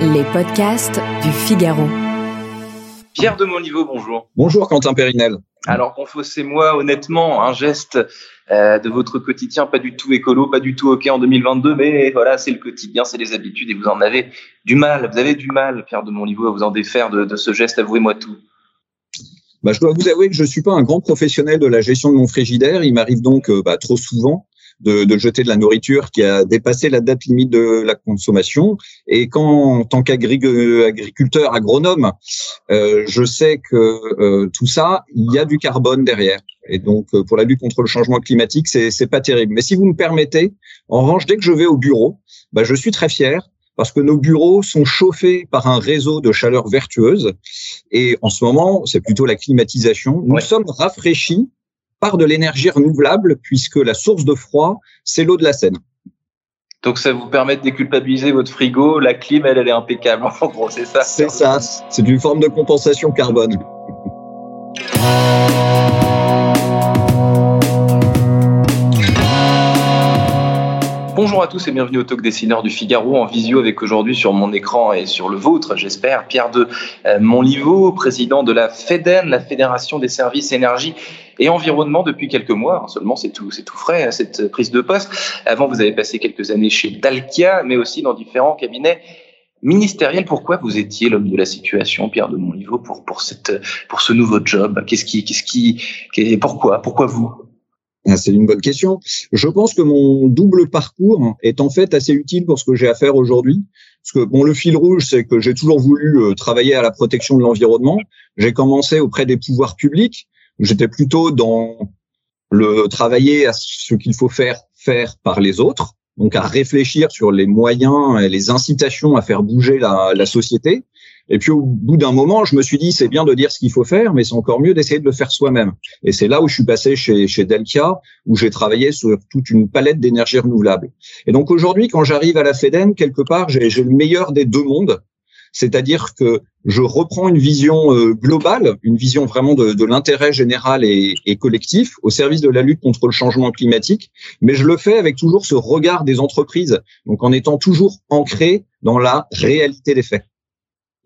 Les podcasts du Figaro. Pierre de Monliveau, bonjour. Bonjour Quentin Périnel. Alors confessez-moi honnêtement un geste euh, de votre quotidien pas du tout écolo, pas du tout ok en 2022, mais voilà, c'est le quotidien, c'est les habitudes et vous en avez du mal, vous avez du mal, Pierre de Monliveau, à vous en défaire de, de ce geste, avouez-moi tout. Bah, je dois vous avouer que je suis pas un grand professionnel de la gestion de mon frigidaire. Il m'arrive donc euh, bah, trop souvent de, de, jeter de la nourriture qui a dépassé la date limite de la consommation. Et quand, en tant qu'agriculteur agronome, euh, je sais que euh, tout ça, il y a du carbone derrière. Et donc, euh, pour la lutte contre le changement climatique, c'est c'est pas terrible. Mais si vous me permettez, en revanche, dès que je vais au bureau, bah, je suis très fier parce que nos bureaux sont chauffés par un réseau de chaleur vertueuse. Et en ce moment, c'est plutôt la climatisation. Nous sommes rafraîchis par de l'énergie renouvelable, puisque la source de froid, c'est l'eau de la Seine. Donc ça vous permet de déculpabiliser votre frigo, la clim, elle, elle est impeccable. En gros, c'est ça. C'est ça. C'est une forme de compensation carbone. Bonjour à tous et bienvenue au Talk Dessineur du Figaro en visio avec aujourd'hui sur mon écran et sur le vôtre, j'espère, Pierre de euh, Monliveau, président de la FEDEN, la Fédération des services énergie et environnement depuis quelques mois. Seulement, c'est tout, c'est tout frais, hein, cette prise de poste. Avant, vous avez passé quelques années chez Dalkia, mais aussi dans différents cabinets ministériels. Pourquoi vous étiez l'homme de la situation, Pierre de Monliveau, pour, pour cette, pour ce nouveau job? Qu'est-ce qui, qu'est-ce qui, pourquoi, pourquoi vous? Ah, c'est une bonne question. Je pense que mon double parcours est en fait assez utile pour ce que j'ai à faire aujourd'hui. Parce que bon, le fil rouge, c'est que j'ai toujours voulu euh, travailler à la protection de l'environnement. J'ai commencé auprès des pouvoirs publics. J'étais plutôt dans le travailler à ce qu'il faut faire faire par les autres, donc à réfléchir sur les moyens et les incitations à faire bouger la, la société. Et puis au bout d'un moment, je me suis dit, c'est bien de dire ce qu'il faut faire, mais c'est encore mieux d'essayer de le faire soi-même. Et c'est là où je suis passé chez, chez Delkia, où j'ai travaillé sur toute une palette d'énergie renouvelable. Et donc aujourd'hui, quand j'arrive à la FEDEN, quelque part, j'ai le meilleur des deux mondes. C'est-à-dire que je reprends une vision euh, globale, une vision vraiment de, de l'intérêt général et, et, collectif au service de la lutte contre le changement climatique, mais je le fais avec toujours ce regard des entreprises, donc en étant toujours ancré dans la réalité des faits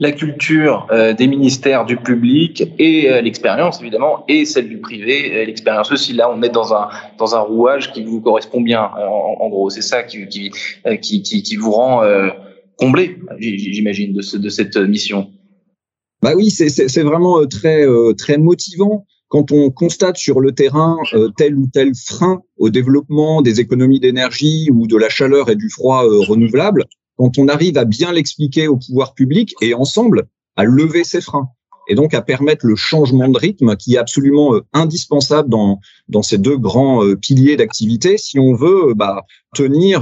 la culture euh, des ministères du public et euh, l'expérience évidemment et celle du privé l'expérience aussi. Là on est dans un dans un rouage qui vous correspond bien en, en gros. C'est ça qui qui, qui qui qui vous rend euh, comblé j'imagine de ce, de cette mission. Bah oui c'est c'est vraiment très très motivant. Quand on constate sur le terrain tel ou tel frein au développement des économies d'énergie ou de la chaleur et du froid renouvelable quand on arrive à bien l'expliquer au pouvoir public et ensemble à lever ces freins et donc à permettre le changement de rythme qui est absolument euh, indispensable dans ces deux grands euh, piliers d'activité si on veut euh, bah, tenir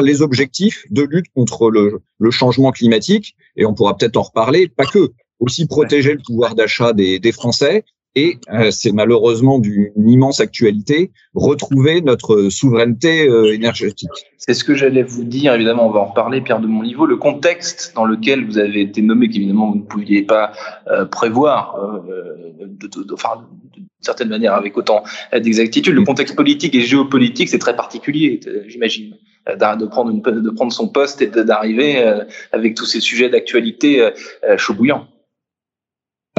les objectifs de lutte contre le, changement climatique et on pourra peut-être en reparler pas que aussi protéger le pouvoir d'achat des Français et euh, c'est malheureusement d'une immense actualité, retrouver notre souveraineté euh, énergétique. C'est ce que j'allais vous dire, évidemment, on va en reparler, Pierre de Monliveau, le contexte dans lequel vous avez été nommé, qu'évidemment vous ne pouviez pas euh, prévoir, de, de, de, enfin, d'une certaine manière avec autant d'exactitude. Le contexte politique et géopolitique, c'est très particulier, j'imagine, de prendre, une, de prendre son poste et d'arriver avec tous ces sujets d'actualité chaud bouillant.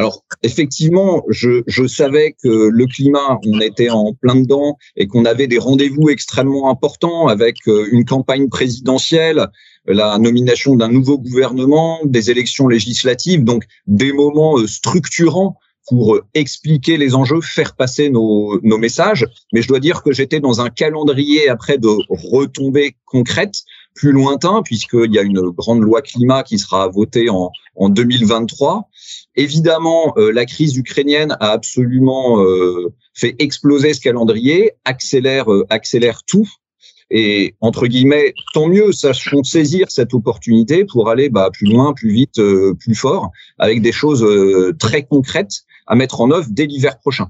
Alors effectivement, je, je, savais que le climat, on était en plein dedans et qu'on avait des rendez-vous extrêmement importants avec euh, une campagne présidentielle, la nomination d'un nouveau gouvernement, des élections législatives, donc des moments euh, structurants pour euh, expliquer les enjeux, faire passer nos, nos messages. Mais je dois dire que j'étais dans un calendrier après de retombées concrètes plus lointain, puisqu'il y a une grande loi climat qui sera votée en, en 2023. Évidemment, euh, la crise ukrainienne a absolument euh, fait exploser ce calendrier, accélère, euh, accélère tout. Et entre guillemets, tant mieux, sachons saisir cette opportunité pour aller bah, plus loin, plus vite, plus fort, avec des choses très concrètes à mettre en œuvre dès l'hiver prochain.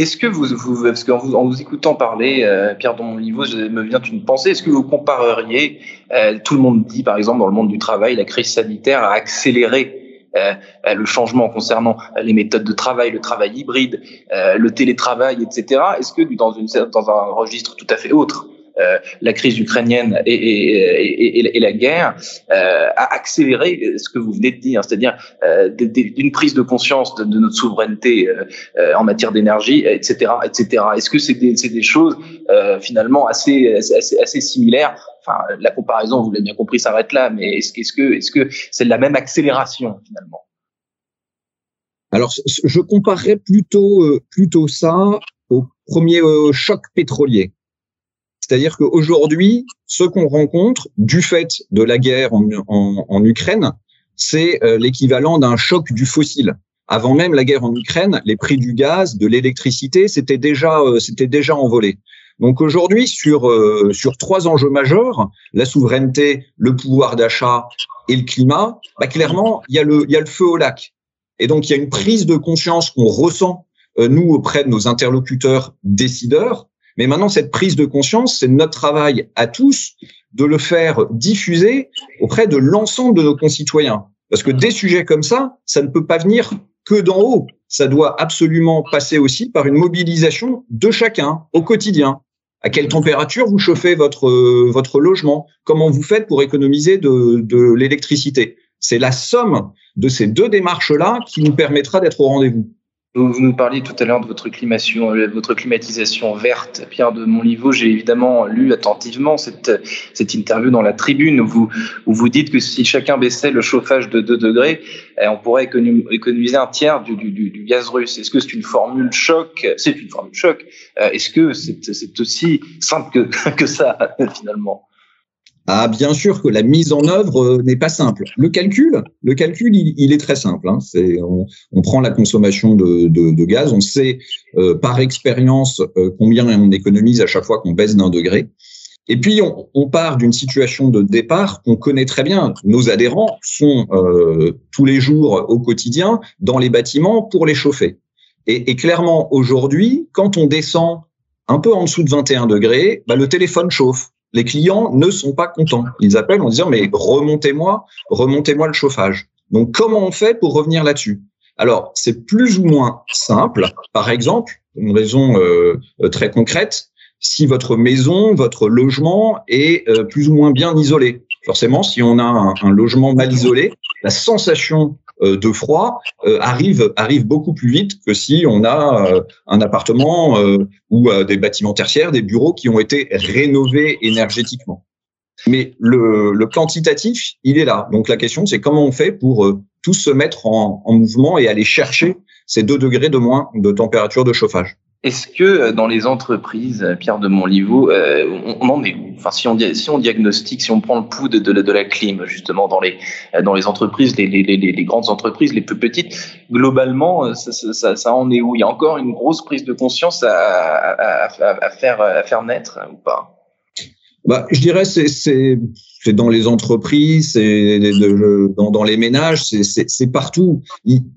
Est-ce que vous, vous parce qu'en vous, en vous écoutant parler, euh, Pierre Donliveau, me vient une pensée, est-ce que vous compareriez, euh, tout le monde dit par exemple dans le monde du travail, la crise sanitaire a accéléré euh, le changement concernant les méthodes de travail, le travail hybride, le télétravail, etc. Est-ce que dans, dans un registre tout à fait autre, la crise ukrainienne et, et, et, la guerre a accéléré ce que vous venez de dire, c'est-à-dire d'une prise de conscience de, notre souveraineté en matière d'énergie, etc., etc. Est-ce que c'est des, des, choses finalement assez, assez, assez similaires? Enfin, la comparaison, vous l'avez bien compris, s'arrête là, mais est-ce, que est-ce que c'est la même accélération finalement? Alors, je comparerais plutôt, euh, plutôt ça au premier euh, choc pétrolier. C'est-à-dire qu'aujourd'hui, ce qu'on rencontre du fait de la guerre en, Ukraine, c'est euh, l'équivalent d'un choc du fossile. Avant même la guerre en Ukraine, les prix du gaz, de l'électricité, c'était déjà, c'était déjà envolé. Donc aujourd'hui, sur sur trois enjeux majeurs, la souveraineté, le pouvoir d'achat et le climat, bah clairement, il y a le il y a le feu au lac. Et donc, Mais maintenant, cette prise de conscience, c'est notre travail à tous de le faire diffuser auprès de l'ensemble de nos concitoyens. Parce que des sujets comme ça, ça ne peut pas venir que d'en haut. Ça doit absolument passer aussi par une mobilisation de chacun au quotidien. À quelle température vous chauffez votre euh, votre logement? Comment vous faites pour économiser de, de l'électricité? C'est la somme de ces deux démarches-là qui nous permettra d'être au rendez-vous. Vous nous parliez tout à l'heure de votre climatisation, euh, votre climatisation verte. Pierre de Monliveau, j'ai évidemment lu attentivement cette, cette interview dans la tribune où vous, où vous dites que si chacun baissait le chauffage de 2 degrés, eh, on pourrait économiser un tiers du, du, du gaz russe. Est-ce que c'est une formule choc? C'est une formule choc. Euh, est-ce que c'est aussi simple que, que ça, finalement? Ah, bien sûr que la mise en œuvre euh, n'est pas simple. Le calcul, le calcul, il, est très simple. Hein. On, prend la consommation de, gaz, on sait euh, par expérience euh, combien on économise à chaque fois qu'on baisse d'un degré. Et puis on, part d'une situation de départ qu'on connaît très bien. Nos adhérents sont tous les jours au quotidien dans les bâtiments pour les chauffer. Et, et clairement aujourd'hui, quand on descend un peu en dessous de 21 degrés, bah, le téléphone chauffe les clients ne sont pas contents. Ils appellent en disant mais remontez-moi, remontez-moi le chauffage. Donc comment on fait pour revenir là-dessus? Alors c'est plus ou moins simple. Par exemple, une raison euh, très concrète, si votre maison, votre logement est euh, plus ou moins bien isolé. Forcément, si on a un logement mal isolé, la sensation de froid euh, arrive arrive beaucoup plus vite que si on a euh, un appartement ou des bâtiments tertiaires, des bureaux qui ont été rénovés énergétiquement. Mais le, le quantitatif, il est là. Donc la question, c'est comment on fait pour tous se mettre en, en mouvement et aller chercher ces deux degrés de moins de température de chauffage. Est-ce que euh, dans les entreprises, euh, Pierre de Montliveau, euh, on, en est où? Enfin, si on, diagnostique, si on prend le pouls de, la clim, justement, dans les, entreprises, les, grandes entreprises, les plus petites, globalement, ça, en est où? Il y a encore une grosse prise de conscience à faire naître ou pas? Bah, je dirais c'est c'est dans les entreprises, c'est dans, les ménages, c'est partout.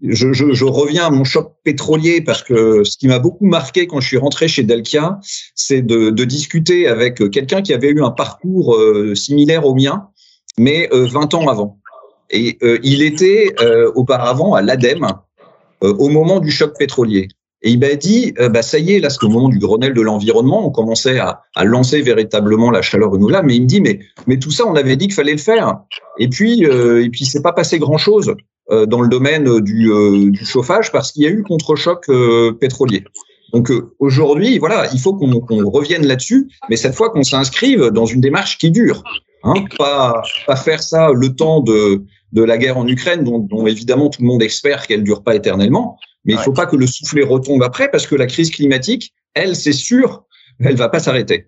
Je, reviens à mon choc pétrolier parce que ce qui m'a beaucoup marqué quand je suis rentré chez Delkia, c'est de, de, discuter avec quelqu'un qui avait eu un parcours euh, similaire au mien, mais 20 euh, ans avant. Et euh, il était auparavant à l'ADEME au moment du choc pétrolier. Et il m'a dit, euh, bah, ça y est, là, c'est au moment du Grenelle de l'environnement, on commençait à, lancer véritablement la chaleur renouvelable. Mais il me dit, mais, tout ça, on avait dit qu'il fallait le faire. Et puis, euh, et puis, c'est pas passé grand chose euh, dans le domaine du, euh, du chauffage parce qu'il y a eu contre-choc pétrolier. Donc aujourd'hui, voilà, il faut qu'on revienne là-dessus, mais cette fois qu'on s'inscrive dans une démarche qui dure. Hein, pas, faire ça le temps de, la guerre en Ukraine, dont, évidemment tout le monde espère qu'elle dure pas éternellement, mais il ne faut pas que le soufflet retombe après parce que la crise climatique, elle, c'est sûr, elle va pas s'arrêter.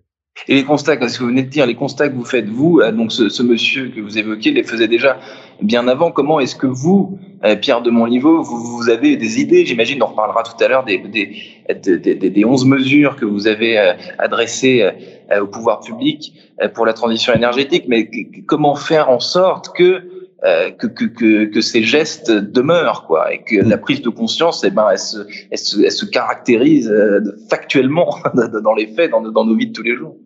Et les constats, ce que vous venez de dire, les constats que vous faites, vous, euh, donc ce, ce monsieur que vous évoquez, les faisait déjà bien avant. Comment est-ce que vous, euh, Pierre de Montliveau, vous, vous avez des idées? J'imagine, on reparlera tout à l'heure des, des, des, des, 11 mesures que vous avez euh, adressées au pouvoir public pour la transition énergétique, mais comment faire en sorte que euh, que, que, que, ces gestes demeurent, quoi, et que la prise de conscience, eh ben, elle se, elle se, elle se caractérise euh, factuellement dans les faits, dans, dans nos vies de tous les jours.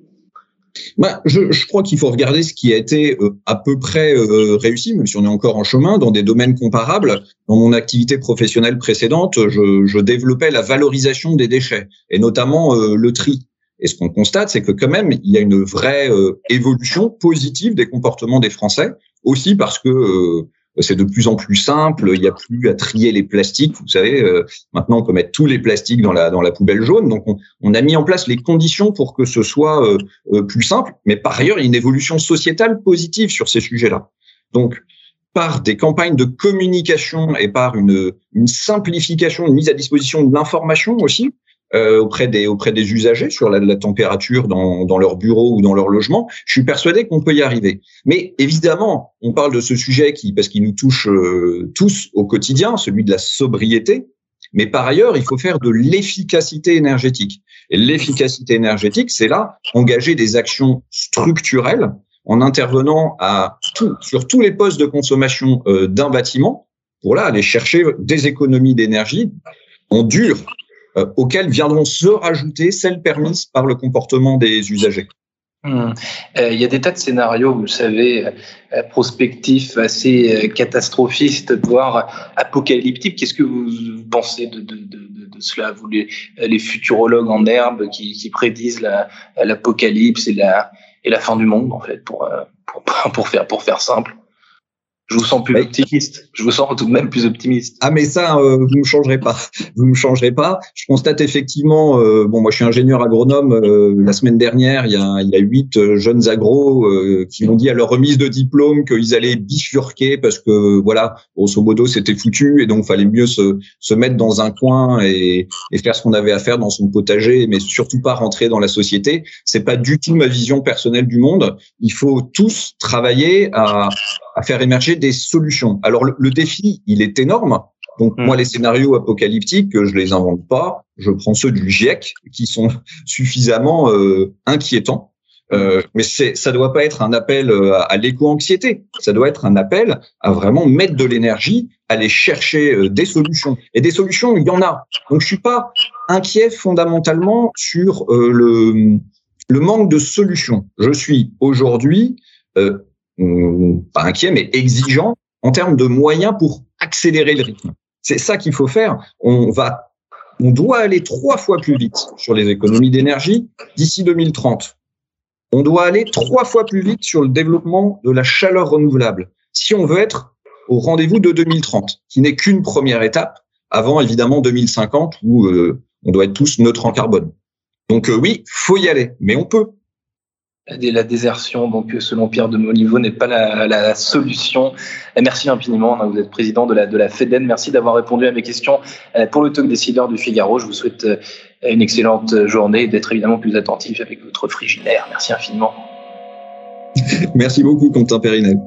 Bah, je, je, crois qu'il faut regarder ce qui a été euh, à peu près réussi, même si on est encore en chemin, dans des domaines comparables. Dans mon activité professionnelle précédente, je, je développais la valorisation des déchets, et notamment le tri. Et ce qu'on constate, c'est que quand même, il y a une vraie évolution positive des comportements des Français, aussi parce que c'est de plus en plus simple. Il n'y a plus à trier les plastiques. Vous savez, euh, maintenant on peut mettre tous les plastiques dans la dans la poubelle jaune. Donc on, a mis en place les conditions pour que ce soit euh, euh, plus simple. Mais par ailleurs, il y a une évolution sociétale positive sur ces sujets-là. Donc par des campagnes de communication et par une, une simplification, une mise à disposition de l'information aussi, euh, auprès des auprès des usagers sur la, la température dans, dans leur bureau ou dans leur logement. Je suis persuadé qu'on peut y arriver. Mais évidemment, on parle de ce sujet qui parce qu'il nous touche euh, tous au quotidien, celui de la sobriété. Mais par ailleurs, il faut faire de l'efficacité énergétique. Et l'efficacité énergétique, c'est là engager des actions structurelles en intervenant à tout, sur tous les postes de consommation euh, d'un bâtiment pour là aller chercher des économies d'énergie en dur euh, auxquelles viendront se rajouter celles permises par le comportement des usagers. Hmm. Euh, il y a des tas de scénarios, vous savez, euh, prospectifs, assez catastrophistes, voire apocalyptiques. Qu'est-ce que vous pensez de, cela, vous les, les, futurologues en herbe qui, prédisent l'apocalypse et la, fin du monde, en fait, pour faire simple? Je vous sens plus optimiste. Je vous sens tout de même plus optimiste. Ah mais ça, euh, vous ne changerez pas. Vous ne changerez pas. Je constate effectivement. Euh, bon, moi je suis ingénieur agronome. Euh, la semaine dernière, il y a, il y a huit euh, jeunes agros qui m'ont dit à leur remise de diplôme qu'ils allaient bifurquer parce que voilà, grosso modo, c'était foutu et donc fallait mieux se, se mettre dans un coin et, et faire ce qu'on avait à faire dans son potager, mais surtout pas rentrer dans la société. C'est pas du tout ma vision personnelle du monde. Il faut tous travailler à à faire émerger des solutions. Alors le, défi, il est énorme. Donc moi, hmm. les scénarios apocalyptiques, je les invente pas. Je prends ceux du GIEC qui sont suffisamment euh, inquiétants. Euh, mais c'est, ça doit pas être un appel euh, à, l'éco-anxiété. Ça doit être un appel à vraiment mettre de l'énergie, aller chercher euh, des solutions. Et des solutions, il y en a. Donc je suis pas inquiet fondamentalement sur le le manque de solutions. Je suis aujourd'hui euh, pas inquiet, mais exigeant en termes de moyens pour accélérer le rythme. C'est ça qu'il faut faire. On va, on doit aller trois fois plus vite sur les économies d'énergie d'ici 2030. On doit aller trois fois plus vite sur le développement de la chaleur renouvelable si on veut être au rendez-vous de 2030, qui n'est qu'une première étape avant évidemment 2050 où euh, on doit être tous neutres en carbone. Donc euh, oui, faut y aller, mais on peut la désertion, donc selon Pierre de Moliveau, n'est pas la, solution. merci infiniment. Vous êtes président de la, de la FEDEN. Merci d'avoir répondu à mes questions euh, pour le talk décideur du Figaro. Je vous souhaite euh, une excellente journée et d'être évidemment plus attentif avec votre frigidaire. Merci infiniment. Merci beaucoup, Quentin Périnel.